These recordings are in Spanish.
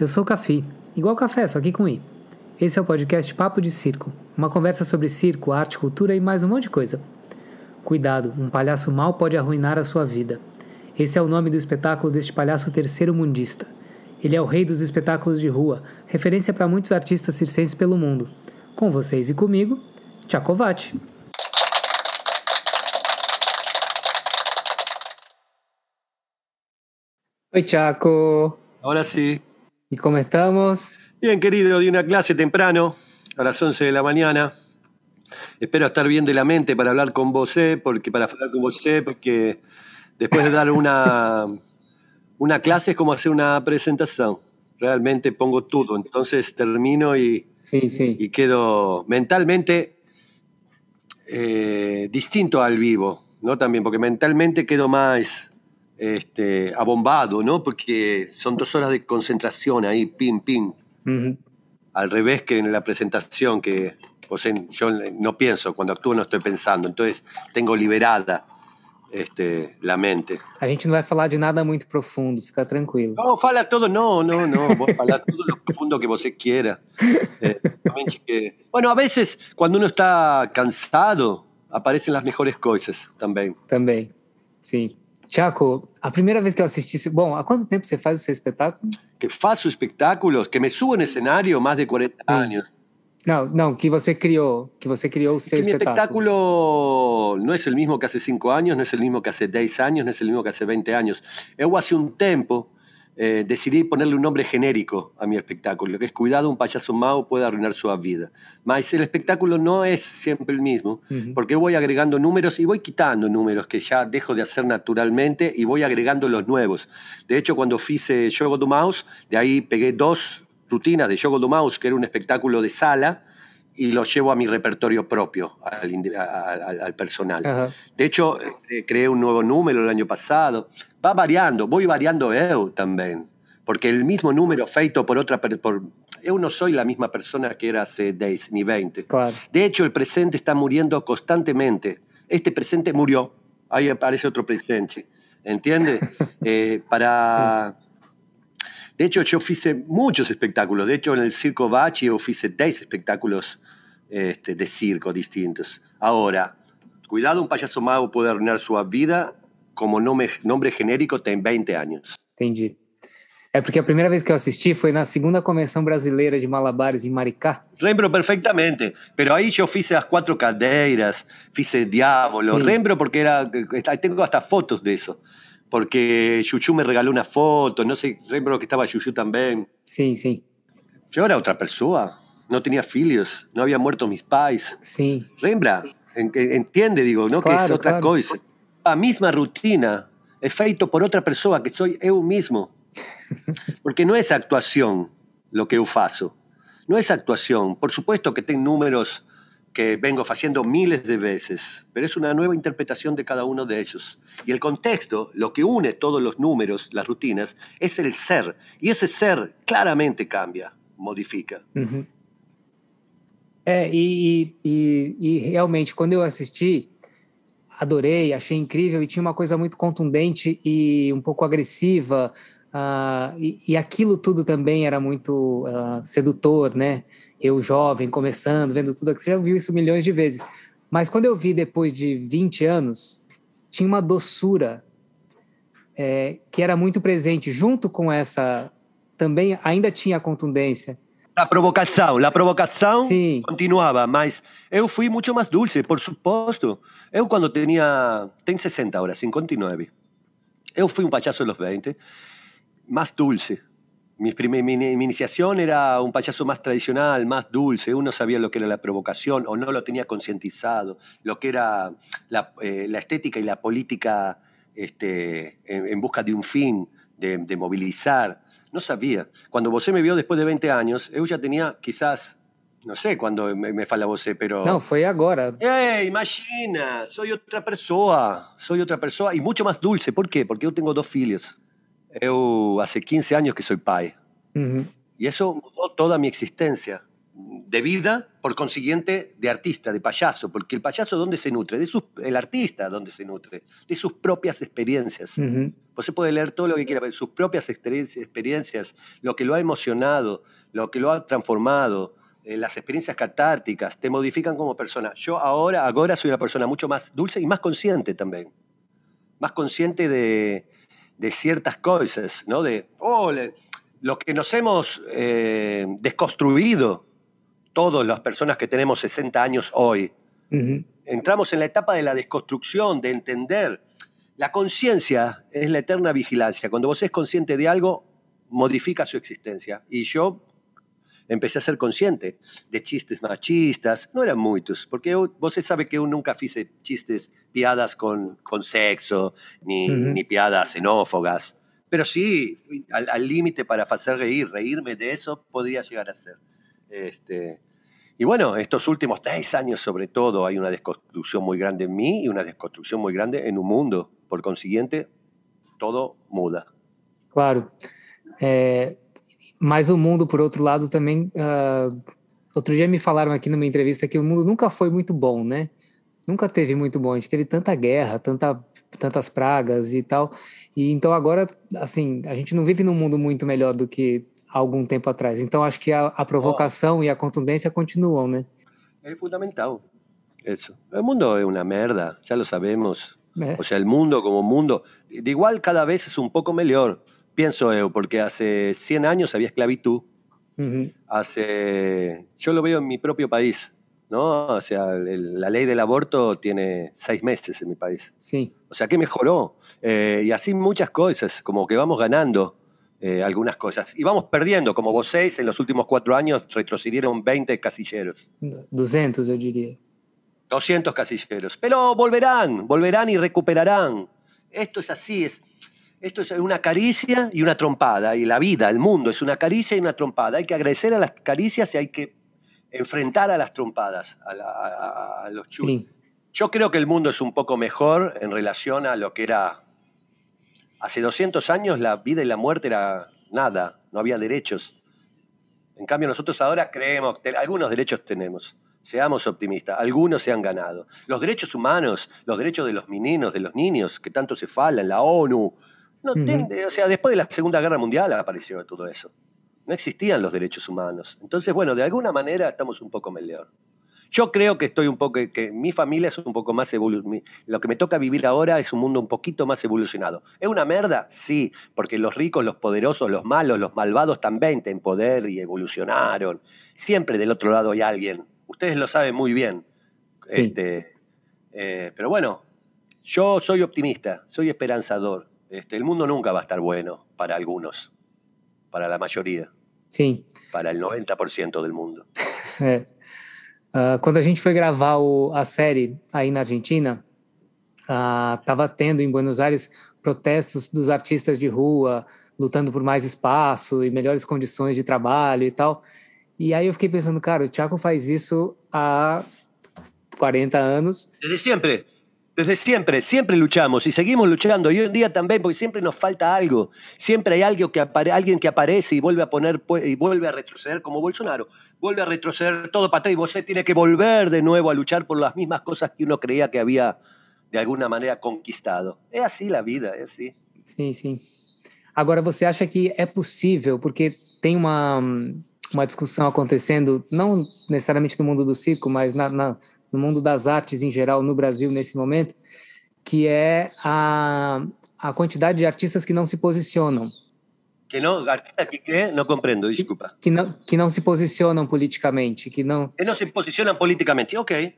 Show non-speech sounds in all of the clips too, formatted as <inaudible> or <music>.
Eu sou o Cafi, igual café, só que com I. Esse é o podcast Papo de Circo, uma conversa sobre circo, arte, cultura e mais um monte de coisa. Cuidado, um palhaço mal pode arruinar a sua vida. Esse é o nome do espetáculo deste palhaço terceiro mundista. Ele é o rei dos espetáculos de rua, referência para muitos artistas circenses pelo mundo. Com vocês e comigo, Tchacovati. Oi, Chaco. Ahora sí. ¿Y cómo estamos? Bien, querido, di una clase temprano, a las 11 de la mañana. Espero estar bien de la mente para hablar con vos, eh, porque para hablar con vos, eh, porque después de dar una, una clase es como hacer una presentación. Realmente pongo todo, entonces termino y, Sí, sí. y quedo mentalmente eh, distinto al vivo, ¿no? También, porque mentalmente quedo más este, abombado, ¿no? Porque son dos horas de concentración ahí, pim, pim. Al revés que en la presentación, que o sea, yo no pienso, cuando actúo no estoy pensando, entonces tengo liberada este, la mente. A gente não vai falar de nada muito profundo, fica tranquilo. No, fala todo, no, no, no, vos fala todo lo profundo que vos quiera. <laughs> Eh, que- bueno, a veces cuando uno está cansado, aparecen las mejores cosas también. Também. Sim. Chaco, a primeira vez que eu assisti. Bom, há quanto tempo você faz o seu espetáculo? Que faço espectáculos, que me subo en escenario más de 40 años. Não, não, que você criou. Que você criou o seu Que mi espetáculo. espectáculo no es el mismo que hace 5 años, no es el mismo que hace 10 años, no es el mismo que hace 20 años. Eu hace un tiempo eh, decidí ponerle un nombre genérico a mi espectáculo, que es Cuidado, un payaso mau puede arruinar su vida. Mas el espectáculo no es siempre el mismo, porque voy agregando números y voy quitando números que ya dejo de hacer naturalmente y voy agregando los nuevos. De hecho, cuando hice Jogo do Mouse, de ahí pegué dos rutinas de Jogo do Mouse, que era un espectáculo de sala, y lo llevo a mi repertorio propio, al, al- al personal. Aham. De hecho, eh, creé un nuevo número el año pasado. Va variando, voy variando eu también. Porque el mismo número feito por otra... Por, eu no soy la misma persona que era hace 10 ni 20. Claro. De hecho, el presente está muriendo constantemente. Este presente murió. Ahí aparece otro presente. ¿Entiendes? <laughs> Eh, para... De hecho, yo hice muchos espectáculos. De hecho, en el Circo Bachi yo hice 10 espectáculos este, de circo distintos. Ahora, cuidado, un payaso mago puede arruinar su vida como nombre, nombre genérico tem 20 años. Entendi. É porque a primeira vez que eu assisti foi na segunda convenção brasileira de malabares em Maricá. Rembro perfectamente, pero ahí yo hice las cuatro cadeiras, hice Diablo, Sí. Rembro porque era, tengo hasta fotos de eso, porque Yuyu me regaló una foto, no sé, Rembro que estaba Yuyu también. Sim, sim. Yo era otra persona, no tenía filios, no había muerto mis pais. Sim. Rembra, en- en- entiende, digo, ¿no? que es Claro, otra claro. cosa. La misma rutina es feito por otra persona, que soy eu mismo. <laughs> Porque no es actuación lo que eu faço. No es actuación. Por supuesto que tengo números que vengo haciendo miles de veces, pero es una nueva interpretación de cada uno de ellos. Y el contexto, lo que une todos los números, las rutinas, es el ser. Y ese ser claramente cambia, modifica. Uhum. É, e, e, e, e realmente, quando eu assisti, adorei, achei incrível e tinha uma coisa muito contundente e um pouco agressiva. Ah, e, e aquilo tudo também era muito ah, sedutor, né? Eu, jovem, começando, vendo tudo você já viu isso milhões de vezes. Mas quando eu vi depois de 20 anos, tinha uma doçura é, que era muito presente, junto com essa. Também ainda tinha a contundência. La provocación, la provocación Sí. continuaba, mas eu fui mucho más dulce, por supuesto. Eu cuando tenía, tengo 60 ahora, 59. Eu fui payaso de los 20, más dulce. Mi, mi, mi iniciación era un payaso más tradicional, más dulce. Uno sabía lo que era la provocación o no lo tenía concientizado, lo que era la, eh, la estética y la política este, en, en busca de un fin, de, de movilizar. No sabía. Cuando vos me vio después de 20 años, yo ya tenía quizás, no sé cuándo me, me fala vos, pero... Não, foi agora. ¡Ey, imagina! Soy otra persona, soy otra persona y mucho más dulce. ¿Por qué? Porque yo tengo dos filhos. Eu hace 15 años que soy pai. Y eso mudó toda mi existencia. de vida, por consiguiente, de artista, de payaso, porque el payaso ¿dónde se nutre? De sus, el artista ¿dónde se nutre? De sus propias experiencias. Vos se puede leer todo lo que quiera, pero sus propias experiencias, lo que lo ha emocionado, lo que lo ha transformado, eh, las experiencias catárticas, te modifican como persona. Yo ahora, ahora soy una persona mucho más dulce y más consciente también. Más consciente de, de ciertas cosas, ¿no? De, oh, lo que nos hemos eh, desconstruido todas las personas que tenemos 60 años hoy. Entramos en la etapa de la desconstrucción, de entender. La conciencia es la eterna vigilancia. Cuando vos es consciente de algo, modifica su existencia. Y yo empecé a ser consciente de chistes machistas. No eran muchos, porque vos sabe que yo nunca hice chistes, piadas con, con sexo, ni, ni piadas xenófogas. Pero sí, al límite para hacer reír, reírme de eso podría llegar a ser. Este, y bueno, estos últimos seis años sobre todo hay una desconstrucción muy grande en mí y una desconstrucción muy grande en un mundo. Por consiguiente, todo muda. Claro. É, mas o mundo, por outro lado, também. Uh, outro dia me falaram aqui numa entrevista que o mundo nunca foi muito bom, né? Nunca teve muito bom. A gente teve tanta guerra, tanta, tantas pragas e tal. E então agora, assim, a gente não vive num mundo muito melhor do que algum tempo atrás. Então acho que a, a provocação oh. e a contundência continuam, né? É fundamental. Eso. El mundo es una merda, ya lo sabemos. Eh. O sea, el mundo como mundo, de igual cada vez es un poco mejor, pienso yo, porque hace 100 años había esclavitud. Uh -huh. Hace, yo lo veo en mi propio país, ¿no? O sea, el, la ley del aborto tiene seis meses en mi país. Sí. O sea, que mejoró. Eh, y así muchas cosas, como que vamos ganando. Eh, algunas cosas. Y vamos perdiendo, como vos seis, en los últimos cuatro años retrocedieron 20 casilleros. 200, yo diría. 200 casilleros. Pero volverán, volverán y recuperarán. Esto es así, es, esto es una caricia y una trompada. Y la vida, el mundo, es una caricia y una trompada. Hay que agradecer a las caricias y hay que enfrentar a las trompadas, a, los chulos. Yo creo que el mundo es un poco mejor en relación a lo que era Hace 200 años la vida y la muerte era nada, no había derechos. En cambio nosotros ahora creemos, que algunos derechos tenemos. Seamos optimistas, algunos se han ganado. Los derechos humanos, los derechos de los meninos, de los niños, que tanto se falan, la ONU. No o sea, después de la Segunda Guerra Mundial apareció todo eso. No existían los derechos humanos. Entonces, bueno, de alguna manera estamos un poco mejor. Yo creo que estoy un poco, que mi familia es un poco más evolucionada. Lo que me toca vivir ahora es un mundo un poquito más evolucionado. ¿Es una merda? Sí, porque los ricos, los poderosos, los malos, los malvados también tienen poder y evolucionaron. Siempre del otro lado hay alguien. Ustedes lo saben muy bien. Este, eh, pero bueno, yo soy optimista, soy esperanzador. Este, el mundo nunca va a estar bueno para algunos, para la mayoría. Sí. Para el 90% del mundo. Uh, <laughs> quando a gente foi gravar o, a série aí na Argentina, estava uh, tendo em Buenos Aires protestos dos artistas de rua, lutando por mais espaço e melhores condições de trabalho e tal. E aí eu fiquei pensando, cara, o Thiago faz isso há 40 anos. Desde sempre. Desde siempre, siempre luchamos y seguimos luchando. Y hoy en día también, porque siempre nos falta algo. Siempre hay algo que alguien que aparece y vuelve a poner y vuelve a retroceder, como Bolsonaro. Vuelve a retroceder todo para atrás y vos tiene que volver de nuevo a luchar por las mismas cosas que uno creía que había de alguna manera conquistado. Es así la vida, es así. Sí, sí. Agora, você acha que é possível, porque tem uma, uma discussão acontecendo, não necessariamente no mundo do circo, mas na, na no mundo das artes em geral no Brasil nesse momento, que é a, a quantidade de artistas que não se posicionam. Que não, artistas que, que não compreendo, desculpa. Que não, que não se posicionam politicamente, que não... Que não se posicionam politicamente, ok.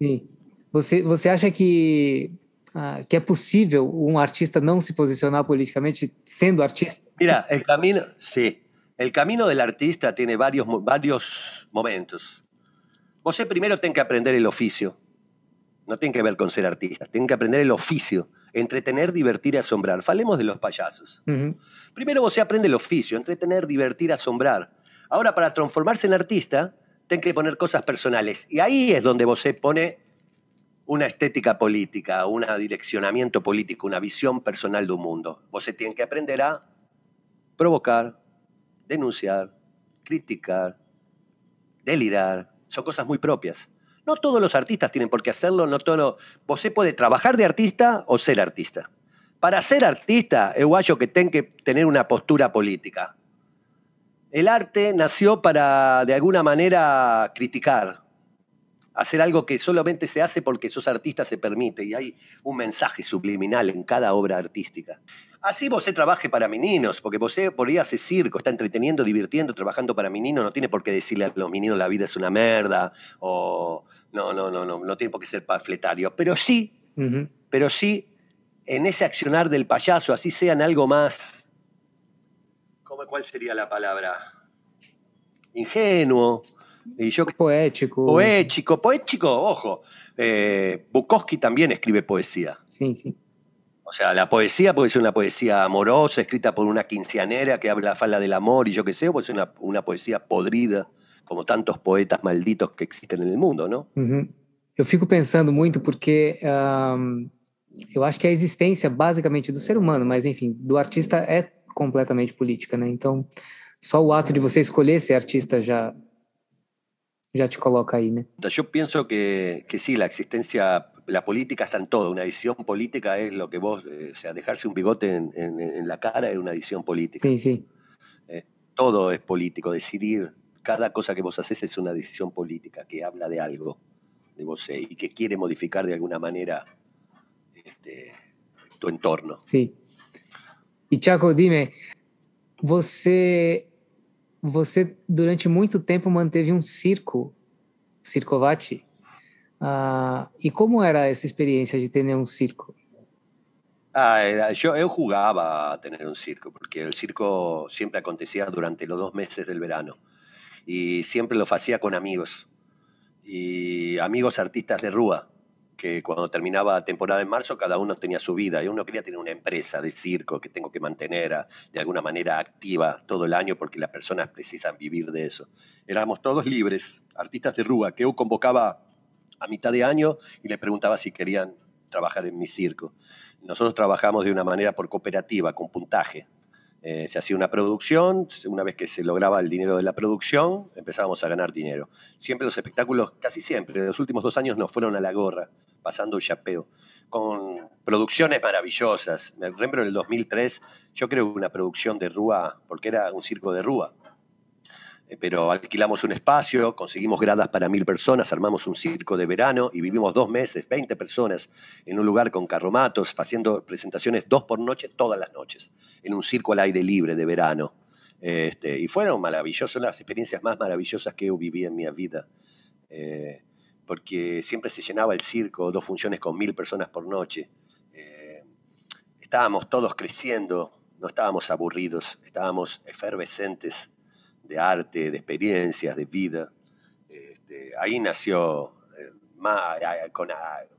Sim. Você, você acha que, ah, que é possível um artista não se posicionar politicamente sendo artista? Mira, el camino, sí. El camino del artista tiene varios, varios momentos. Primero tenés que aprender el oficio. No tiene que ver con ser artista, tiene que aprender el oficio. Entretener, divertir y asombrar. Falemos de los payasos. Primero vos aprende el oficio, entretener, divertir, asombrar. Ahora, para transformarse en artista, tenés que poner cosas personales. Y ahí es donde vos pone una estética política, un direccionamiento político, una visión personal de un mundo. Vos tiene que aprender a provocar, denunciar, criticar, delirar, son cosas muy propias. No todos los artistas tienen por qué hacerlo, no todo. Vos puede trabajar de artista o ser artista. Para ser artista, es guayo que tenga que tener una postura política. El arte nació para, de alguna manera, criticar, hacer algo que solamente se hace porque sos artista se permite y hay un mensaje subliminal en cada obra artística. Así vos trabaje para meninos, porque vos por ahí hace circo, está entreteniendo, divirtiendo, trabajando para meninos, no tiene por qué decirle a los meninos la vida es una merda o no, no, no, no, no tiene por qué ser pafletario, pero sí, pero sí, en ese accionar del payaso, así sean algo más, ¿cómo, ¿cuál sería la palabra? Ingenuo. Y yo, poético. Poético, poético, ojo. Eh, Bukowski también escribe poesía. Sí, sí. O sea, la poesía puede ser una poesía amorosa, escrita por una quinceanera que habla la fala del amor y yo qué sé, o puede ser una, una poesía podrida como tantos poetas malditos que existen en el mundo, ¿no? Uhum. Eu fico pensando muito porque um, eu acho que a existência basicamente do ser humano, mas enfim, do artista é completamente política, né? Então, só o ato de você escolher ser artista já ya te coloca ahí, ¿no? Yo pienso que, que sí, la existencia, la política está en todo. Una visión política es lo que vos, eh, o sea, dejarse un bigote en, en, en, la cara es una visión política. Sí, sí. Eh, todo es político. Decidir cada cosa que vos haces es una decisión política que habla de algo de vos eh, y que quiere modificar de alguna manera este, tu entorno. Sí. Y Chaco, dime, você, você durante muito tempo manteve um circo, Circovati. Uh, e como era essa experiência de ter um circo? Ah, yo, yo jugaba a tener un circo, porque el circo siempre acontecía durante los dos meses del verano. y siempre lo hacía con amigos. Y amigos artistas de Rúa, que cuando terminaba temporada en marzo cada uno tenía su vida y uno quería tener una empresa de circo que tengo que mantener de alguna manera activa todo el año porque las personas precisan vivir de eso. Éramos todos libres, artistas de Rúa, que yo convocaba a mitad de año y les preguntaba si querían trabajar en mi circo. Nosotros trabajamos de una manera por cooperativa, con puntaje. Eh, se hacía una producción, una vez que se lograba el dinero de la producción, empezábamos a ganar dinero. Siempre los espectáculos, casi siempre, los últimos dos años nos fueron a la gorra, pasando el chapeo, con producciones maravillosas. Me recuerdo en el 2003, yo creo una producción de Rúa, porque era un circo de Rúa, pero alquilamos un espacio, conseguimos gradas para mil personas, armamos un circo de verano y vivimos dos meses, 20 personas, en un lugar con carromatos, haciendo presentaciones dos por noche, todas las noches, en un circo al aire libre de verano. Este, y fueron maravillosas, las experiencias más maravillosas que yo viví en mi vida. Eh, porque siempre se llenaba el circo, dos funciones con mil personas por noche. Eh, estábamos todos creciendo, no estábamos aburridos, estábamos efervescentes de arte, de experiencias, de vida. Este, ahí nació eh, con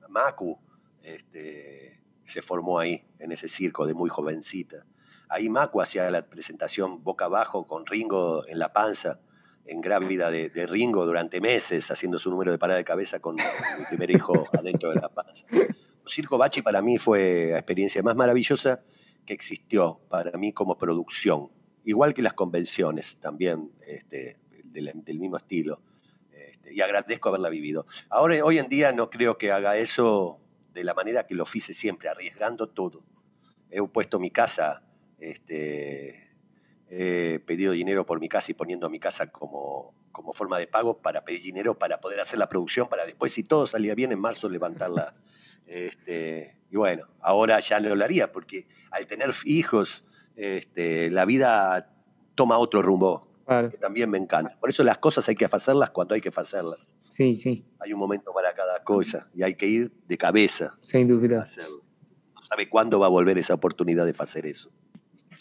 Macu, este, se formó ahí, en ese circo de muy jovencita. Ahí Macu hacía la presentación boca abajo con Ringo en la panza, en grávida de, de Ringo durante meses, haciendo su número de parada de cabeza con mi primer hijo <laughs> adentro de la panza. El circo Bachi para mí fue la experiencia más maravillosa que existió para mí como producción igual que las convenciones también este, del, mismo estilo. Este, y agradezco haberla vivido. Ahora, hoy en día no creo que haga eso de la manera que lo hice siempre, arriesgando todo. He puesto mi casa, este, he pedido dinero por mi casa y poniendo mi casa como, como forma de pago para pedir dinero para poder hacer la producción, para después, si todo salía bien, en marzo levantarla. <laughs> Este, y bueno, ahora ya no lo haría, porque al tener hijos, este, la vida toma otro rumbo, que también me encanta. Por eso las cosas hay que hacerlas cuando hay que hacerlas. Sí, sí. Hay un momento para cada cosa y hay que ir de cabeza. Sin duda. No sabe cuándo va a volver esa oportunidad de hacer eso.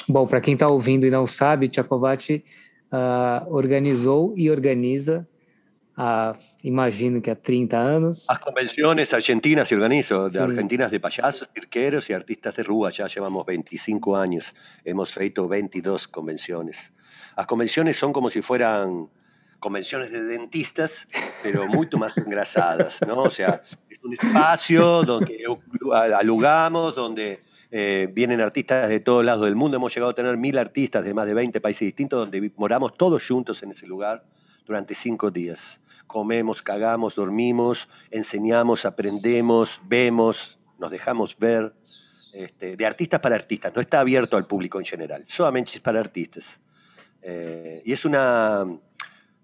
Bom, para quem está ouvindo e não sabe, Tchacovati uh, organizou e organiza há, imagino que há 30 anos. Las convenciones argentinas se organizo, de argentinas de payasos, cirqueros y artistas de rúa, ya llevamos 25 años, hemos feito 22 convenciones. Las convenciones son como si fueran convenciones de dentistas, pero mucho más engrasadas, ¿no? O sea, es un espacio donde alugamos, donde eh, vienen artistas de todos lados del mundo. Hemos llegado a tener mil artistas de más de 20 países distintos, donde moramos todos juntos en ese lugar durante cinco días. Comemos, cagamos, dormimos, enseñamos, aprendemos, vemos, nos dejamos ver. Este, de artistas para artistas, no está abierto al público en general, solamente es para artistas. Eh, y es una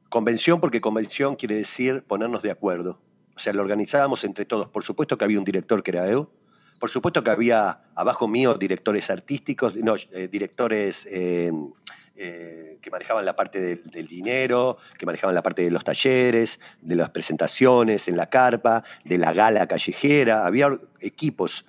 convención porque convención quiere decir ponernos de acuerdo. O sea, lo organizábamos entre todos. Por supuesto que había un director que era yo, por supuesto que había abajo mío directores artísticos, no, eh, directores eh, que manejaban la parte del, dinero, que manejaban la parte de los talleres, de las presentaciones en la carpa, de la gala callejera. Había equipos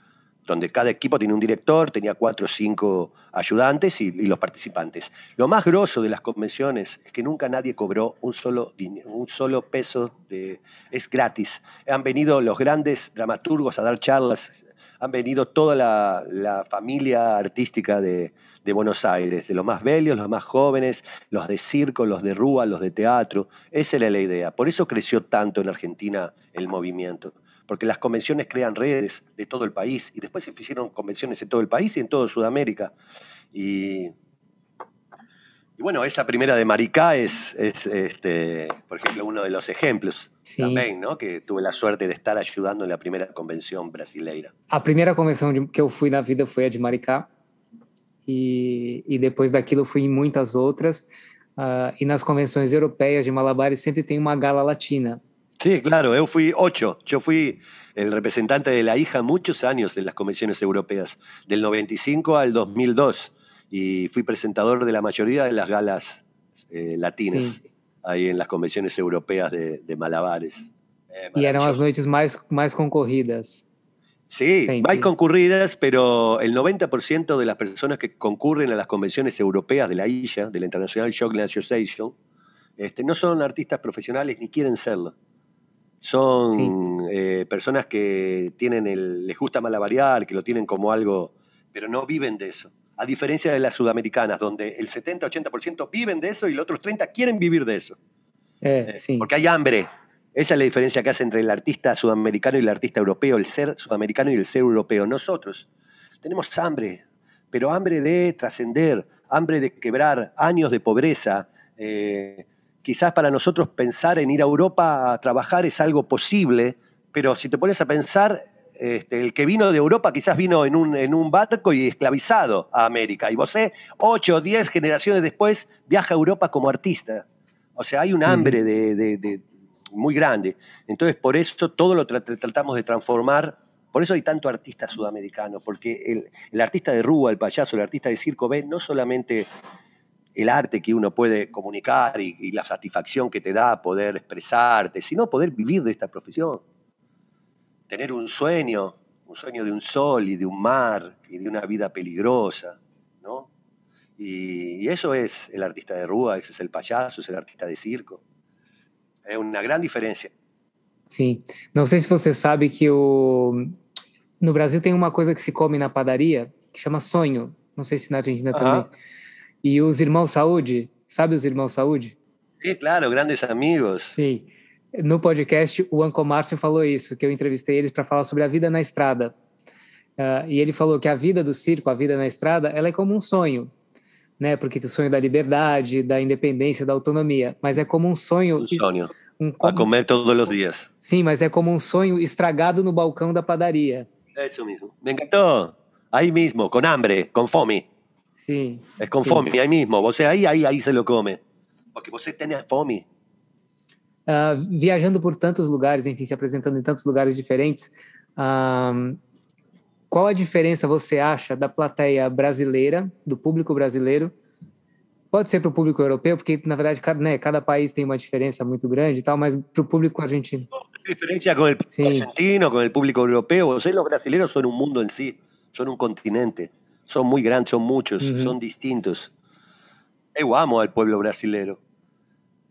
donde cada equipo tiene un director, tenía cuatro o cinco ayudantes y, y, los participantes. Lo más grosso de las convenciones es que nunca nadie cobró un solo, un solo peso, de, es gratis. Han venido los grandes dramaturgos a dar charlas, han venido toda la, familia artística de, Buenos Aires, de los más bellos, los más jóvenes, los de circo, los de rúa, los de teatro. Esa era la idea. Por eso creció tanto en Argentina el movimiento porque las convenciones crean redes de todo el país y después se hicieron convenciones en todo el país y en todo Sudamérica. Y, y bueno, esa primera de Maricá es, es este, por ejemplo, uno de los ejemplos sí. también, ¿no? Que tuve la suerte de estar ayudando en la primera convención brasileira. A primeira convenção que eu fui na vida foi a de Maricá. E, e depois daquilo fui em muitas outras. Uh, e nas convenções europeias de Malabares sempre tem uma gala latina. Sí, claro, yo fui ocho. Yo fui el representante de la hija muchos años en las convenciones europeas, del 95 al 2002, y fui presentador de la mayoría de las galas eh, latinas sí. ahí en las convenciones europeas de, de Malabares. Eh, y eran las noches más, más concurridas. Sí, Siempre. más concurridas, pero el 90% de las personas que concurren a las convenciones europeas de la ISA, de la International Shock Association, este, no son artistas profesionales ni quieren serlo. Son sí, sí. Eh, personas que tienen el, les gusta malabarear, que lo tienen como algo, pero no viven de eso. A diferencia de las sudamericanas, donde el 70-80% viven de eso y los otros 30 quieren vivir de eso. Eh, eh, sí. Porque hay hambre. Esa es la diferencia que hace entre el artista sudamericano y el artista europeo, el ser sudamericano y el ser europeo. Nosotros tenemos hambre, pero hambre de trascender, hambre de quebrar años de pobreza. Eh, quizás para nosotros pensar en ir a Europa a trabajar es algo posible, pero si te pones a pensar, este, el que vino de Europa quizás vino en un, en un barco y esclavizado a América. Y vos, ocho o diez generaciones después, viaja a Europa como artista. O sea, hay un hambre de, de, de muy grande. Entonces, por eso todo lo tra tratamos de transformar. Por eso hay tanto artista sudamericano, porque el, el artista de rúa, el payaso, el artista de circo ve no solamente el arte que uno puede comunicar y, y, la satisfacción que te da poder expresarte, sino poder vivir de esta profesión. Tener un sueño, un sueño de un sol y de un mar y de una vida peligrosa, ¿no? Y, y eso es el artista de rúa, ese es el payaso, es el artista de circo. É uma grande diferença. Sim. Não sei se você sabe que o... no Brasil tem uma coisa que se come na padaria que chama sonho. Não sei se na Argentina uh -huh. também. E os irmãos Saúde, sabe os irmãos Saúde? Sim, claro, grandes amigos. Sim. No podcast, o Anco Márcio falou isso, que eu entrevistei eles para falar sobre a vida na estrada. Uh, e ele falou que a vida do circo, a vida na estrada, ela é como um sonho, né? Porque o sonho da liberdade, da independência, da autonomia, mas é como um sonho. Um sonho. Um, como... A comer todos os dias. Sim, mas é como um sonho estragado no balcão da padaria. É isso mesmo. Me encantou. Aí mesmo, com hambre, com fome. Sim. É com sim. fome, aí mesmo. Você aí, aí, aí se lo come. Porque você tem fome. Uh, viajando por tantos lugares, enfim, se apresentando em tantos lugares diferentes, uh, qual a diferença você acha da plateia brasileira, do público brasileiro? Pode ser para o público europeu, porque na verdade cada, né, cada país tem uma diferença muito grande e tal, mas para o público argentino. A diferença com o público sí. argentino, com o público europeu, os brasileiros são um mundo em si, são um continente, são muito grandes, são muitos, uh -huh. são distintos. Eu amo al pueblo brasileiro.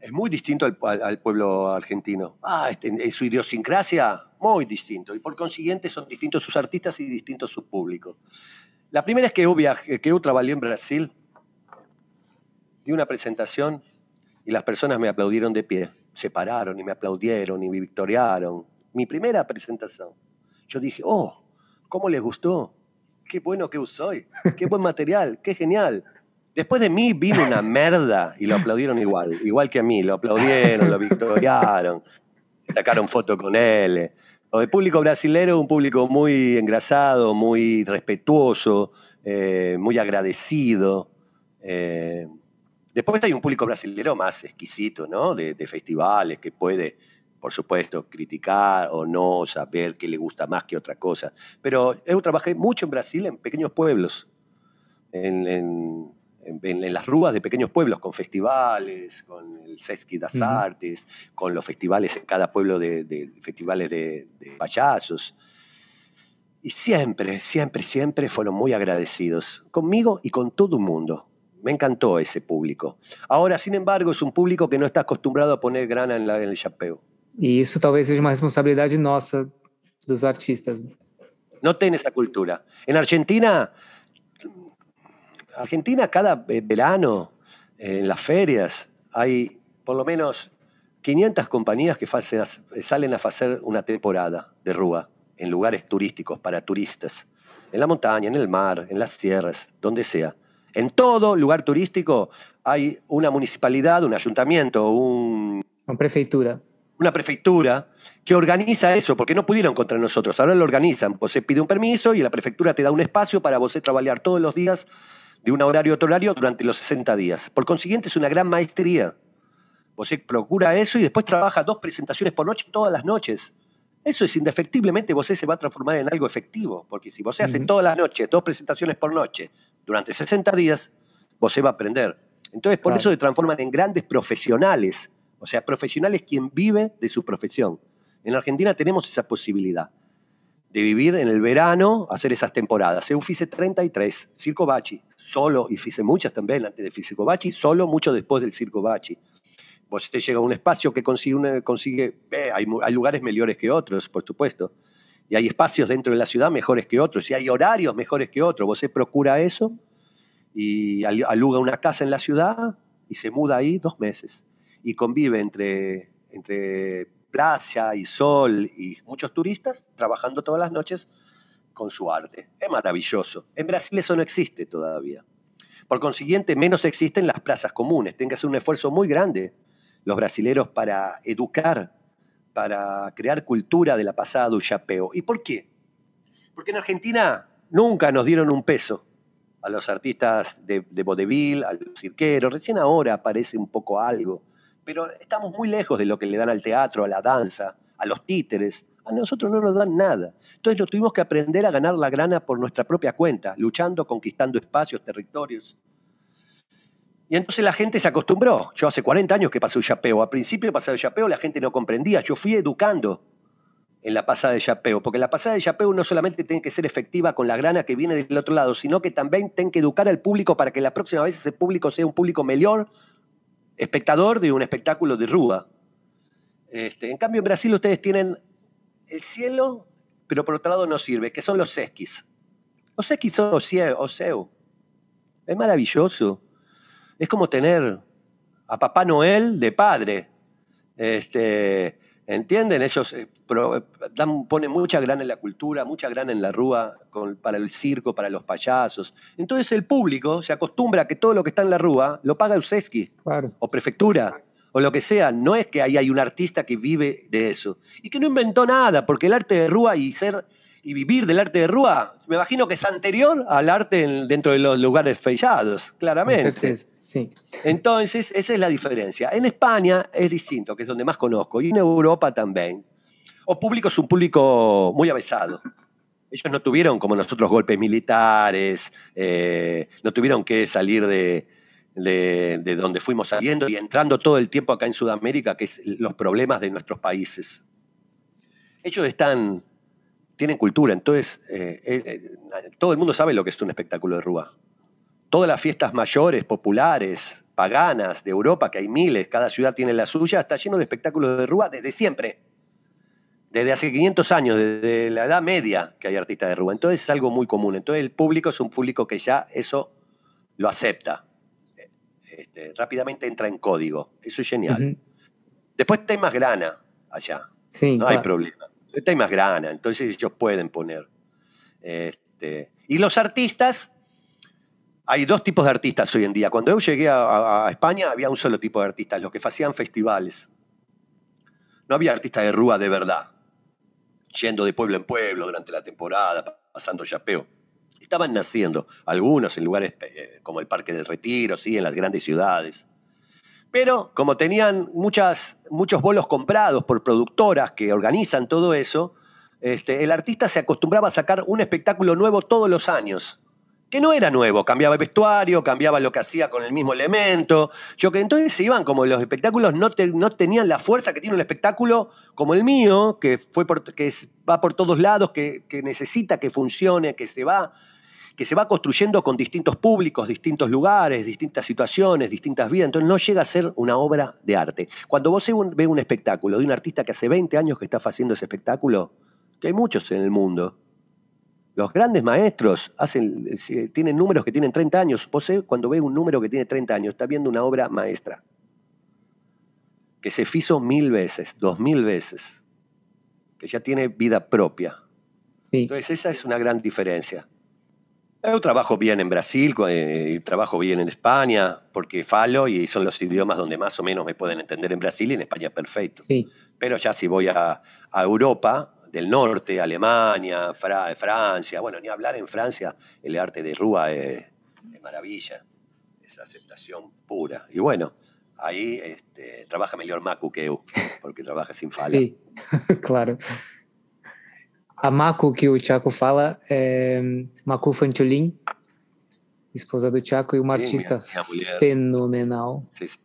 Es muy distinto al, al, al pueblo argentino. Ah, este, su idiosincrasia, muy distinto. Y por consiguiente son distintos sus artistas y distintos sus públicos. La primera es que yo, que yo trabajé en Brasil, di una presentación y las personas me aplaudieron de pie. Se pararon y me aplaudieron y me victoriaron. Mi primera presentación. Yo dije, oh, ¿cómo les gustó? Qué bueno que soy. Qué buen material. Qué genial. Después de mí vino una merda y lo aplaudieron igual, igual que a mí, lo aplaudieron, lo victoriaron, sacaron foto con él. El público brasilero un público muy engrasado, muy respetuoso, eh, muy agradecido. Eh, después hay un público brasilero más exquisito, ¿no? De, festivales que puede, por supuesto, criticar o no, saber qué le gusta más que otra cosa. Pero yo trabajé mucho en Brasil, en pequeños pueblos, en, las ruas de pequeños pueblos, con festivales, con el Sesqui das Artes, con los festivales en cada pueblo de, festivales de, payasos. Y siempre, siempre, siempre fueron muy agradecidos conmigo y con todo el mundo. Me encantó ese público. Ahora, sin embargo, es un público que no está acostumbrado a poner grana en, el chapéu. Y eso tal vez sea una responsabilidad nuestra, los artistas. No tiene esa cultura. En Argentina Argentina cada verano, en las ferias, hay por lo menos 500 compañías que salen a hacer una temporada de rúa en lugares turísticos para turistas. En la montaña, en el mar, en las sierras, donde sea. En todo lugar turístico hay una municipalidad, un ayuntamiento, un... Una prefectura. Una prefectura que organiza eso, porque no pudieron contra nosotros, ahora lo organizan. Vos pide un permiso y la prefectura te da un espacio para vos trabajar todos los días de un horario a otro horario durante los 60 días. Por consiguiente, es una gran maestría. Vos procura eso y después trabaja dos presentaciones por noche todas las noches. Eso es indefectiblemente, vos se va a transformar en algo efectivo, porque si vos hace todas las noches dos presentaciones por noche durante 60 días, vos va a aprender. Entonces, por eso se transforman en grandes profesionales, o sea, profesionales quien vive de su profesión. En Argentina tenemos esa posibilidad de vivir en el verano, hacer esas temporadas. Eu fice 33, Circo Bachi, solo, y hice muchas también antes de Circo Bachi, solo mucho después del Circo Bachi. Vos te llega a un espacio que consigue, consigue hay, hay, lugares mejores que otros, por supuesto, y hay espacios dentro de la ciudad mejores que otros, y hay horarios mejores que otros. Vos procura eso y aluga una casa en la ciudad y se muda ahí dos meses y convive entre, entre playa y sol y muchos turistas trabajando todas las noches con su arte. Es maravilloso. En Brasil eso no existe todavía. Por consiguiente, menos existen las plazas comunes. Tienen que hacer un esfuerzo muy grande los brasileros para educar, para crear cultura de la pasada do chapeo. ¿Y por qué? Porque en Argentina nunca nos dieron un peso a los artistas de, de vodevil, a los cirqueros. Recién ahora aparece un poco algo pero estamos muy lejos de lo que le dan al teatro, a la danza, a los títeres. A nosotros no nos dan nada. Entonces lo tuvimos que aprender a ganar la grana por nuestra propia cuenta, luchando, conquistando espacios, territorios. Y entonces la gente se acostumbró. Yo hace 40 años que pasé el chapeo. Al principio pasado el la gente no comprendía. Yo fui educando en la pasada de chapeo, porque la pasada de chapeo no solamente tiene que ser efectiva con la grana que viene del otro lado, sino que también tiene que educar al público para que la próxima vez ese público sea un público mejor, espectador de un espectáculo de rúa. Este, en cambio, en Brasil ustedes tienen el cielo, pero por otro lado no sirve, que son los esquis. Los esquis son oseo. Es maravilloso. Es como tener a Papá Noel de padre. Este, ¿Entienden? Ellos eh, ponen mucha grana en la cultura, mucha grana en la rúa, para el circo, para los payasos. Entonces el público se acostumbra a que todo lo que está en la rúa lo paga Useski o prefectura o lo que sea. No es que ahí hay un artista que vive de eso. Y que no inventó nada, porque el arte de rúa y ser y vivir del arte de Rúa, me imagino que es anterior al arte dentro de los lugares feillados, claramente. Sí. Entonces, esa es la diferencia. En España es distinto, que es donde más conozco, y en Europa también. O público es un público muy avesado. Ellos no tuvieron, como nosotros, golpes militares, eh, no tuvieron que salir de, de donde fuimos saliendo y entrando todo el tiempo acá en Sudamérica, que es los problemas de nuestros países. Ellos están tienen cultura, entonces eh, eh, eh, todo el mundo sabe lo que es un espectáculo de Rúa. Todas las fiestas mayores, populares, paganas de Europa, que hay miles, cada ciudad tiene la suya, está lleno de espectáculos de Rúa desde siempre. Desde hace 500 años, desde la Edad Media, que hay artistas de Rúa. Entonces es algo muy común. Entonces el público es un público que ya eso lo acepta. Este, rápidamente entra en código. Eso es genial. Después hay más grana allá. Sí, no hay problema. Hay más grana, entonces ellos pueden poner. Este, y los artistas Hay dos tipos de artistas hoy en día. Cuando yo llegué a, a España había un solo tipo de artistas, los que hacían festivales. No había artistas de rúa de verdad, yendo de pueblo en pueblo durante la temporada, pasando chapeo. Estaban naciendo, algunos en lugares eh, como el Parque del Retiro, sí, en las grandes ciudades. Pero como tenían muchos bolos comprados por productoras que organizan todo eso, este, el artista se acostumbraba a sacar un espectáculo nuevo todos los años que no era nuevo, cambiaba el vestuario, cambiaba lo que hacía con el mismo elemento. Yo que entonces se iban como los espectáculos no, no tenían la fuerza que tiene un espectáculo como el mío, que, fue que va por todos lados, que, necesita que funcione, que se va que se va construyendo con distintos públicos, distintos lugares, distintas situaciones, distintas vidas. Entonces no llega a ser una obra de arte. Cuando vos ves un espectáculo de un artista que hace 20 años que está haciendo ese espectáculo, que hay muchos en el mundo, los grandes maestros hacen, tienen números que tienen 30 años. Vos cuando ve un número que tiene 30 años, está viendo una obra maestra. Que se hizo mil veces, dos mil veces. Que ya tiene vida propia. Entonces esa es una gran diferencia. Yo trabajo bien en Brasil, eh, trabajo bien en España, porque falo y son los idiomas donde más o menos me pueden entender en Brasil y en España perfecto. Pero ya si voy a, a Europa, del norte, Alemania, Francia. Bueno, ni hablar en Francia, el arte de Rúa es, maravilla, es aceptación pura. Y bueno, ahí este, trabaja mejor Macu que eu, porque trabaja sin fala. Sí, <laughs> claro. A Macu que o Chaco fala é Macu Fantulin, esposa do Chaco, e uma Sim, artista minha, minha fenomenal. Sí, sí.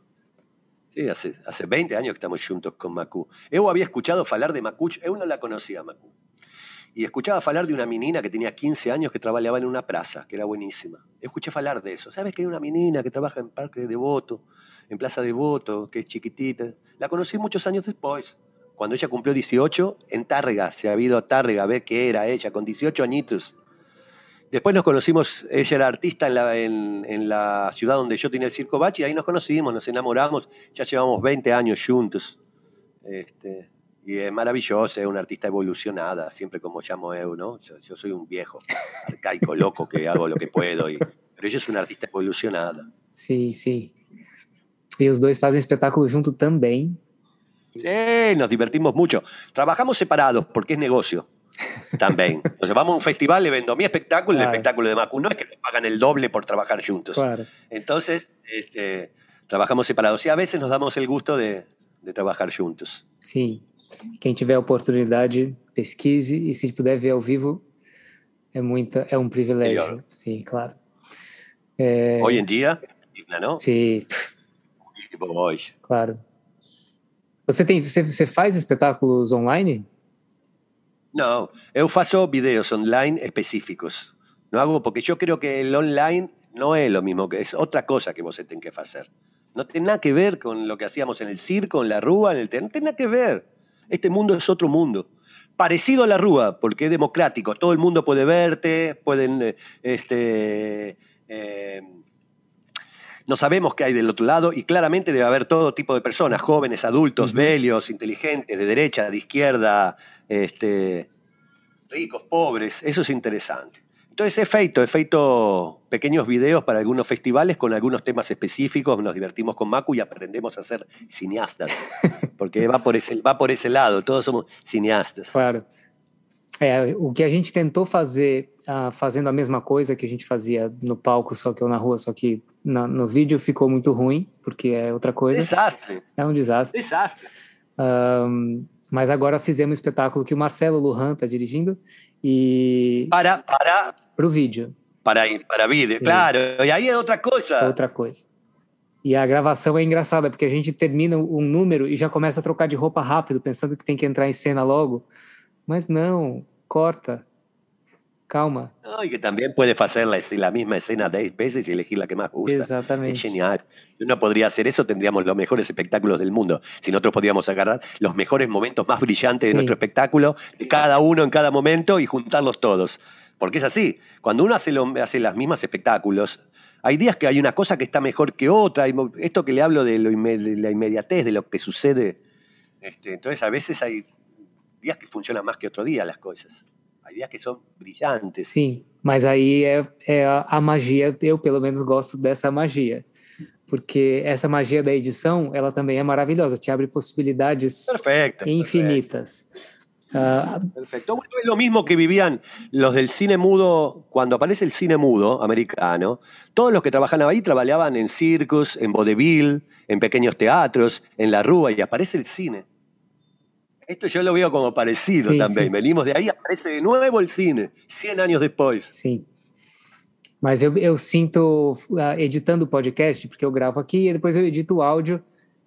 Sí, hace, hace 20 años que estamos juntos con Macu. Yo había escuchado hablar de Macu, yo no la conocía, Macu. Y escuchaba hablar de una menina que tenía 15 años que trabajaba en una plaza, que era buenísima. Escuché hablar de eso. ¿Sabes que hay una menina que trabaja en Parque de Devoto, en Plaza de Devoto, que es chiquitita? La conocí muchos años después. Cuando ella cumplió 18, en Tárrega, se ha ido a Tárrega a ver qué era ella, con 18 añitos. Después nos conocimos, ella era artista en la, ciudad donde yo tenía el Circo Bach y ahí nos conocimos, nos enamoramos, ya llevamos 20 años juntos. Este, y es maravillosa, es una artista evolucionada, siempre como llamo eu, ¿no? Yo, soy un viejo, arcaico, loco, que hago lo que puedo, y, pero ella es una artista evolucionada. Sí, sí. Y los dos hacen espectáculos juntos también. Sí, nos divertimos mucho. Trabajamos separados porque es negocio. También. <laughs> Entonces vamos a un festival, le vendo mi espectáculo y el espectáculo de Macu. No es que me pagan el doble por trabajar juntos. Entonces, este, trabajamos separados. Y a veces nos damos el gusto de, de trabajar juntos. Sí. Quem tiver oportunidade, pesquise e se puder ver ao vivo, é muita, é um privilégio. Melhor. Sim, claro. É... Hoje em dia, não? Sim. Hoje. Claro. Você tem, você, você faz espetáculos online? No, yo faço videos online específicos. No hago porque yo creo que el online no es lo mismo, que es otra cosa que vos tenés que hacer. No tiene nada que ver con lo que hacíamos en el circo, en la rúa, en el teatro. No tiene nada que ver. Este mundo es otro mundo. Parecido a la rúa, porque es democrático. Todo el mundo puede verte, pueden eh, este, eh, no sabemos qué hay del otro lado y claramente debe haber todo tipo de personas, jóvenes, adultos, bellos, inteligentes, de derecha, de izquierda, este, ricos, pobres. Eso es interesante. Entonces he feito, he feito pequeños videos para algunos festivales con algunos temas específicos, nos divertimos con Macu y aprendemos a ser cineastas, porque va por ese, va por ese lado, todos somos cineastas. Claro. É, o que a gente tentou fazer, uh, fazendo a mesma coisa que a gente fazia no palco, só que ou na rua, só que na, no vídeo ficou muito ruim, porque é outra coisa. Desastre. É um desastre. Desastre. Um, mas agora fizemos um espetáculo que o Marcelo Lujan está dirigindo e... Para, para... Para o vídeo. Para, para vídeo, claro. E aí é outra coisa. Outra coisa. E a gravação é engraçada, porque a gente termina um número e já começa a trocar de roupa rápido, pensando que tem que entrar em cena logo. Mas não, corta, calma. No, y que también puede hacer la, la, misma escena 10 veces y elegir la que más gusta. Exactamente. Es genial. Si uno podría hacer eso, tendríamos los mejores espectáculos del mundo. Si nosotros podríamos agarrar los mejores momentos más brillantes de nuestro espectáculo, de cada uno en cada momento y juntarlos todos. Porque es así. Cuando uno hace, lo, hace las mismas espectáculos, hay días que hay una cosa que está mejor que otra. Esto que le hablo de, lo, de la inmediatez, de lo que sucede. Este, entonces, a veces hay días que funcionan más que otro día las cosas. Hay días que son brillantes. Sim, mas aí é, é a, magia, eu pelo menos gosto dessa magia. Porque essa magia da edição, ela também é maravilhosa, te abre possibilidades infinitas. Ah, Perfecto. Bueno, es lo mismo que vivían los del cine mudo, cuando aparece el cine mudo americano, todos los que trabajaban ahí trabajaban en circos, en vodevil, en pequeños teatros, en la rúa, y aparece el cine. Esto yo lo veo como parecido Sí, también. sí. Venimos de ahí, aparece de nuevo el cine, 100 años después. sim. Mas eu, eu sinto, ah, editando o podcast, porque eu gravo aqui e depois eu edito o áudio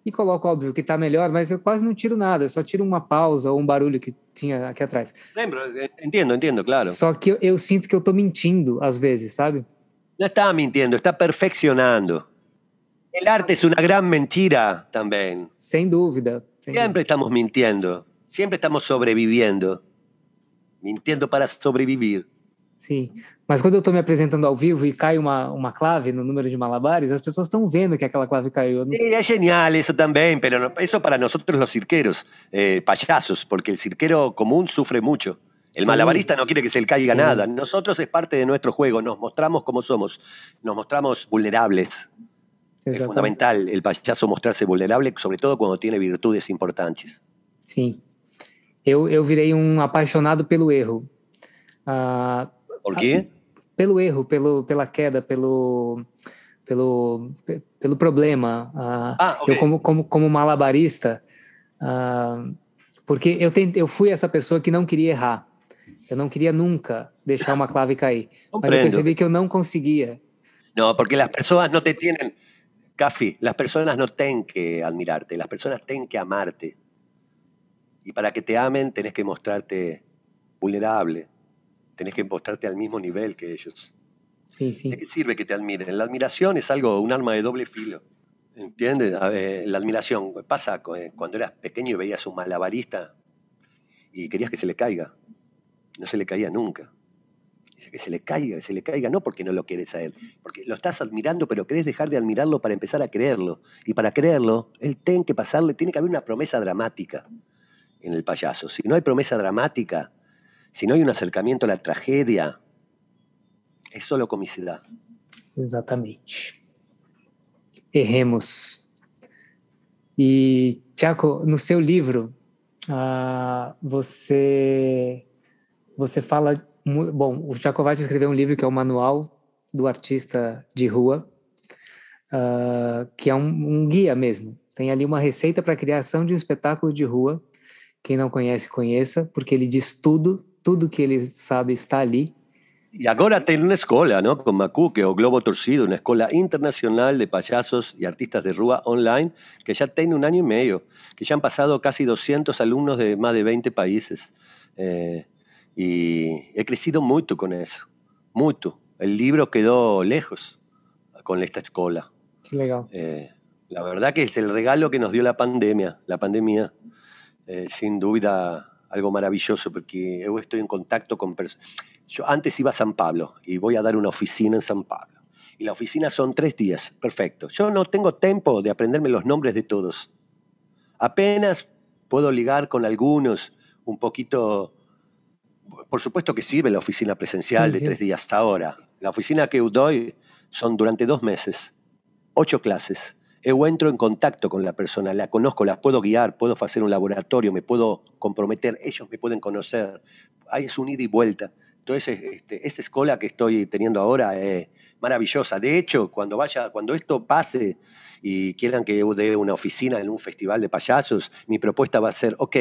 e coloco, óbvio, que está melhor, mas eu quase não tiro nada, eu só tiro uma pausa ou um barulho que tinha aqui atrás. Lembro, eh, Entiendo, entiendo, claro. Só que eu, eu sinto que eu tô mentindo às vezes, sabe? No está mintiendo, está perfeccionando. El arte es una gran mentira también. Sem dúvida. sem dúvida. Siempre estamos mintiendo, siempre estamos sobreviviendo. Mintiendo para sobrevivir. Sim. Mas quando eu estou me apresentando ao vivo e cai uma, uma clave no número de malabares, as pessoas estão vendo que aquela clave caiu. Não- Sí, es genial eso también, pero eso para nosotros los cirqueros, eh, payasos, porque el cirquero común sufre mucho. El Sí. malabarista no quiere que se le caiga Sí. nada. Nosotros es parte de nuestro juego, nos mostramos como somos, nos mostramos vulnerables. Es fundamental el payaso mostrarse vulnerable, sobre todo cuando tiene virtudes importantes. Sim. Eu, eu virei um apaixonado pelo erro. Ah, ¿Por qué? pelo erro, pelo, pela queda, pelo, pelo, pe- pelo problema. Ah, Ah, ok. Eu, como, como, como malabarista, ah, porque eu, tentei, eu fui essa pessoa que não queria errar. Eu não queria nunca deixar uma clave cair. Mas eu Comprendo. percebi que eu não conseguia. No, porque las personas no te tienen, Cafi, las personas no tienen que admirarte, las personas tienen que amarte. Y para que te amen tenés que mostrarte vulnerable, tenés que mostrarte al mismo nivel que ellos. Sim, sim. ¿De qué sirve que te admiren? La admiración es algo, un arma de doble filo. ¿Entiendes? A ver, la admiración pasa eh, cuando eras pequeño y veías un malabarista y querías que se le caiga. No se le caía nunca. Que se le caiga, que se le caiga, no porque no lo quieres a él, porque lo estás admirando, pero querés dejar de admirarlo para empezar a creerlo. Y para creerlo, él tiene que pasarle, tiene que haber una promesa dramática en el payaso. Si no hay promesa dramática, si no hay un acercamiento a la tragedia, es solo comicidad. Exatamente. Erremos. E, Tiago, no seu livro, ah, você você fala. Bom, o Tchaikovsky escreveu um livro que é o Manual do Artista de Rua, ah, que é um, um guia mesmo. Tem ali uma receita para a criação de um espetáculo de rua. Quem não conhece, conheça, porque ele diz tudo, tudo que ele sabe está ali. Y ahora tiene una escuela, ¿no? Con Macuque o Globo Torcido, una escuela internacional de payasos y artistas de Rúa online, que ya tiene un año y medio, que ya han pasado casi 200 alumnos de más de 20 países. Eh, y he crecido mucho con eso, mucho. El libro quedó lejos con esta escuela. Que legal. Eh, la verdad que es el regalo que nos dio la pandemia, la pandemia, eh, sin duda algo maravilloso, porque yo estoy en contacto con personas. Yo antes iba a San Pablo y voy a dar una oficina en San Pablo. Y la oficina son tres días, perfecto. Yo no tengo tiempo de aprenderme los nombres de todos. Apenas puedo ligar con algunos, un poquito... Por supuesto que sirve la oficina presencial Sí, de sí. tres días hasta ahora. La oficina que doy son durante dos meses ocho clases. Eu entro en contacto con la persona, la conozco, la puedo guiar, puedo hacer un laboratorio, me puedo comprometer, ellos me pueden conocer. Ahí es un ida y vuelta. Entonces, este, esta escuela que estoy teniendo ahora es maravillosa. De hecho, cuando vaya, cuando esto pase y quieran que yo dé una oficina en un festival de payasos, mi propuesta va a ser, ok,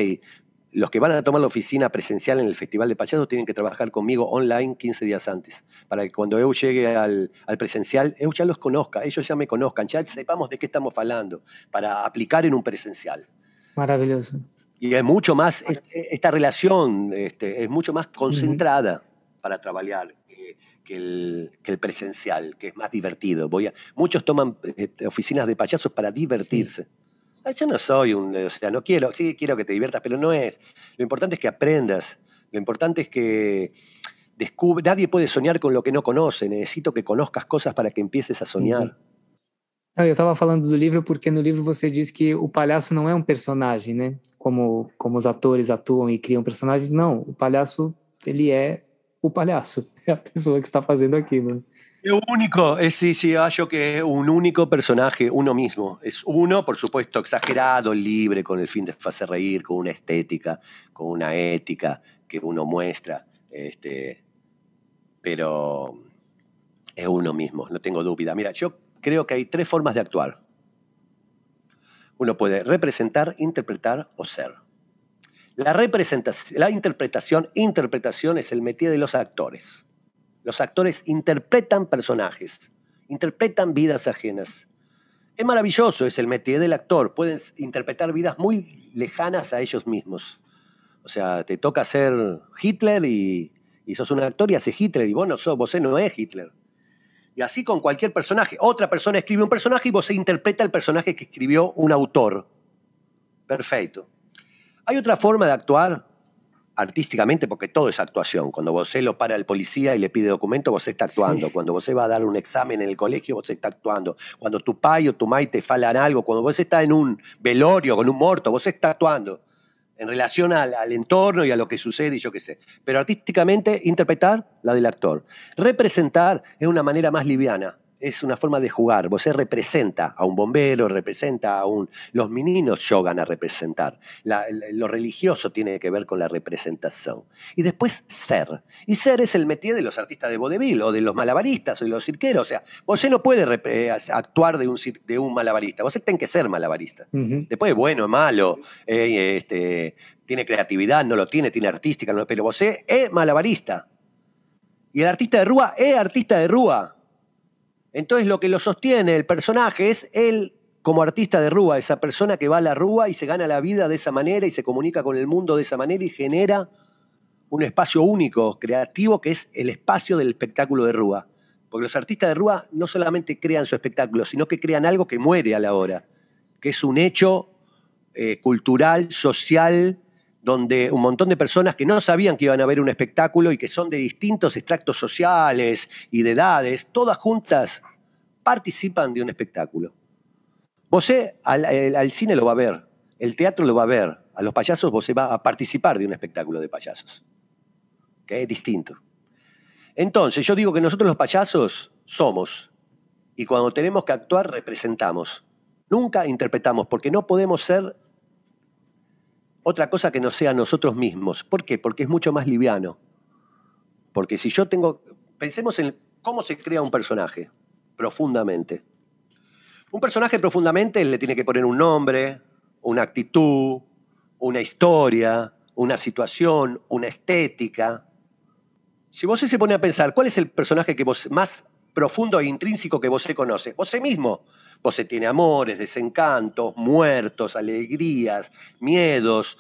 los que van a tomar la oficina presencial en el Festival de Payasos tienen que trabajar conmigo online 15 días antes, para que cuando yo llegue al, al presencial, yo ya los conozca, ellos ya me conozcan, ya sepamos de qué estamos hablando, para aplicar en un presencial. Maravilhoso. Y es mucho más, es- esta relación este, es mucho más concentrada para trabajar eh, que el, que el presencial, que es más divertido. Voy a, muchos toman eh, oficinas de payasos para divertirse. Yo no soy un, o sea, no quiero, sí quiero que te diviertas, pero no es. Lo importante es que aprendas. Lo importante es que descubre, nadie puede soñar con lo que no conoce. Necesito que conozcas cosas para que empieces a. Não, eu estava falando do livro porque no livro você diz que o palhaço não é um personagem, né? Como, como os atores atuam e criam personagens. Não, o palhaço ele é o palhaço, é <laughs> a pessoa que está fazendo aquilo. Es único, es, sí, sí, hallo que es un único personaje, uno mismo. Es uno, por supuesto, exagerado, libre, con el fin de hacer reír, con una estética, con una ética que uno muestra. Este, pero es uno mismo, no tengo duda. Mira, yo creo que hay tres formas de actuar. Uno puede representar, interpretar o ser. La representación, la interpretación, interpretación es el métier de los actores. Los actores interpretan personajes, interpretan vidas ajenas. Es maravilloso, es el métier del actor. Pueden interpretar vidas muy lejanas a ellos mismos. O sea, te toca ser Hitler y, sos un actor y haces Hitler y vos no sos, vos no es Hitler. Y así con cualquier personaje. Otra persona escribe un personaje y vos interpreta el personaje que escribió un autor. Perfecto. Hay otra forma de actuar artísticamente, porque todo es actuación. Cuando vos lo para el policía y le pide documento, vos está actuando. Cuando vos va a dar un examen en el colegio, vos está actuando. Cuando tu pai o tu mai te falan algo, cuando vos estás en un velorio con un muerto, vos está actuando en relación al, al, entorno y a lo que sucede y yo qué sé. Pero artísticamente, interpretar la del actor. Representar es una manera más liviana es una forma de jugar. Vos representa a un bombero, representa a un... Los meninos yogan a representar. lo religioso tiene que ver con la representación. Y después ser. Y ser es el métier de los artistas de vodevil o de los malabaristas o de los cirqueros. O sea, vos no puede eh, actuar de un, de un malabarista. Vos tiene que ser malabarista. Después, bueno, malo, eh, este, tiene creatividad, no lo tiene, tiene artística, pero vos es malabarista. Y el artista de Rúa es artista de Rúa. Entonces lo que lo sostiene el personaje es él como artista de Rúa, esa persona que va a la Rúa y se gana la vida de esa manera y se comunica con el mundo de esa manera y genera un espacio único, creativo, que es el espacio del espectáculo de Rúa. Porque los artistas de Rúa no solamente crean su espectáculo, sino que crean algo que muere a la hora, que es un hecho eh, cultural, social, donde un montón de personas que no sabían que iban a ver un espectáculo y que son de distintos extractos sociales y de edades, todas juntas participan de un espectáculo. Vos al, cine lo va a ver, el teatro lo va a ver, a los payasos vos va a participar de un espectáculo de payasos, que es distinto. Entonces, yo digo que nosotros los payasos somos, y cuando tenemos que actuar representamos, nunca interpretamos, porque no podemos ser otra cosa que no sea nosotros mismos. ¿Por qué? Porque es mucho más liviano. Porque si yo tengo, pensemos en cómo se crea un personaje profundamente. Un personaje profundamente le tiene que poner un nombre, una actitud, una historia, una situación, una estética. Si vos se pone a pensar, ¿cuál es el personaje que vos más profundo e intrínseco que vos se conoce? Vos mismo. Vos tiene amores, desencantos, muertos, alegrías, miedos.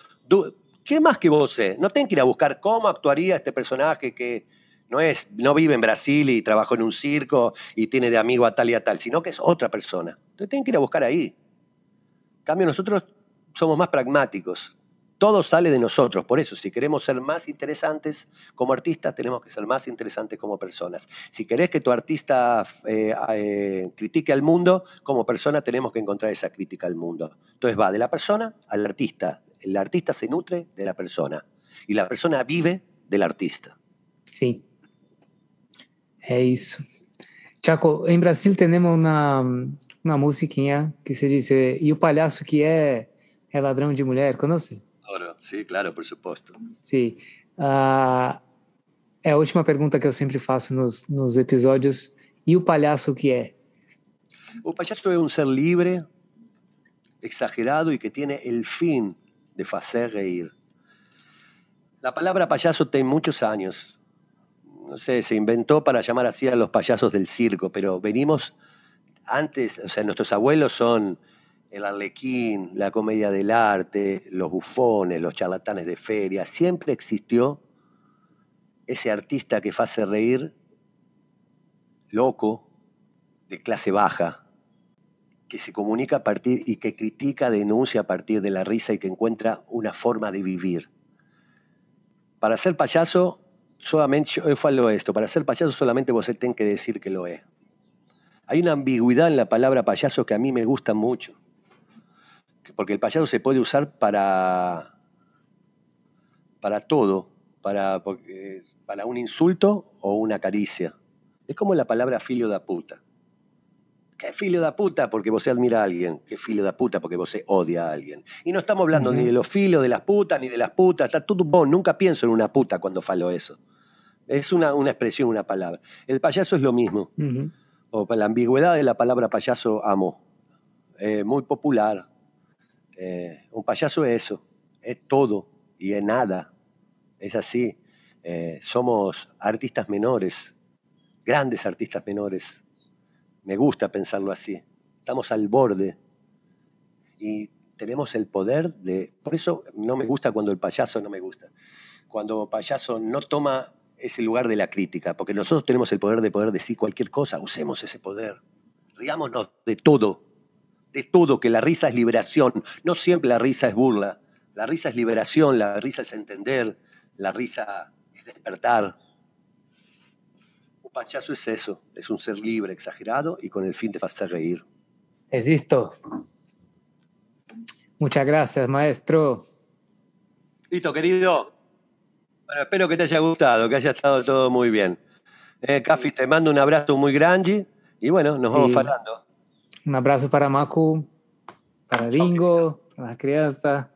¿Qué más que vos? No tenés que ir a buscar cómo actuaría este personaje que no, es, no vive en Brasil y trabajó en un circo y tiene de amigo a tal y a tal, sino que es otra persona. Entonces tienen que ir a buscar ahí. En cambio, nosotros somos más pragmáticos todo sale de nosotros. Por eso, si queremos ser más interesantes como artistas, tenemos que ser más interesantes como personas. Si querés que tu artista eh, eh, critique al mundo, como persona tenemos que encontrar esa crítica al mundo. Entonces va de la persona al artista. El artista se nutre de la persona y la persona vive del artista. Sí. Es eso. Chaco, en Brasil tenemos una, una musiquinha que se dice ¿Y el palhaço que é, é ladrão de mulher, conoce? Sí, claro, por supuesto. Sí. Uh, é a última pergunta que eu sempre faço nos, nos episódios. E o palhaço o que é? O palhaço é um ser livre, exagerado e que tem o fim de fazer reír. La palabra payaso tiene muchos años. No sé, se inventó para llamar así a los payasos del circo, pero venimos antes, o sea, nuestros abuelos son el arlequín, la comedia del arte, los bufones, los charlatanes de feria, siempre existió ese artista que hace reír loco, de clase baja, que se comunica a partir y que critica, denuncia a partir de la risa y que encuentra una forma de vivir. Para ser payaso, solamente, yo falo esto, para ser payaso solamente vos tenés que decir que lo es. Hay una ambigüedad en la palabra payaso que a mí me gusta mucho porque el payaso se puede usar para, para todo. para, para un insulto o una caricia. Es como la palabra filio da puta. ¿Qué filio da puta? Porque vos admira a alguien. ¿Qué filio da puta? Porque vos odia a alguien. Y no estamos hablando ni de los filos de las putas, ni de las putas. Está todo bon. Nunca pienso en una puta cuando falo eso. Es una, una expresión, una palabra. El payaso es lo mismo. O la ambigüedad de la palabra payaso amo. Eh, muy popular. Eh, un payaso es eso. Es todo y es nada. Es así. Eh, somos artistas menores, grandes artistas menores, me gusta pensarlo así. Estamos al borde y tenemos el poder de... Por eso no me gusta cuando el payaso no me gusta. Cuando payaso no toma ese lugar de la crítica, porque nosotros tenemos el poder de poder decir cualquier cosa, usemos ese poder. Riámonos de todo, de todo, que la risa es liberación. No siempre la risa es burla. La risa es liberación, la risa es entender, la risa es despertar payaso es eso, es un ser libre, exagerado y con el fin de hacer reír. Existo. Muchas gracias, maestro. Listo, querido. Bueno, espero que te haya gustado, que haya estado todo muy bien. Eh, Cafi, te mando un abrazo muy grande y bueno, nos vamos hablando. Un abrazo para Macu, para Ringo, para la crianza.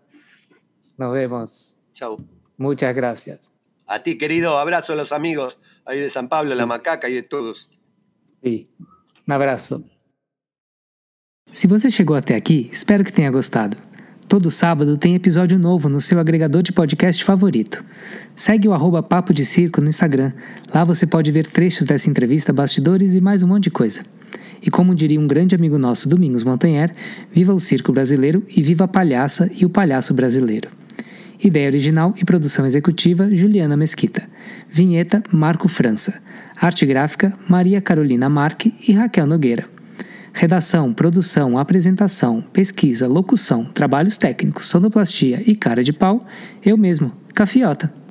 Nos vemos. Chao. Muchas gracias. A ti, querido. Abrazo a los amigos ahí de San Pablo, La Macaca e de todos. Sim. Um abraço. Se você chegou até aqui, espero que tenha gostado. Todo sábado tem episódio novo no seu agregador de podcast favorito. Segue o arroba Papo de Circo no Instagram. Lá você pode ver trechos dessa entrevista, bastidores e mais um monte de coisa. E como diria um grande amigo nosso, Domingos Montanher, viva o circo brasileiro e viva a palhaça e o palhaço brasileiro. Ideia original e produção executiva Juliana Mesquita. Vinheta Marco França. Arte gráfica Maria Carolina Marque e Raquel Nogueira. Redação, produção, apresentação, pesquisa, locução, trabalhos técnicos, sonoplastia e cara de pau, eu mesmo, Cafiota.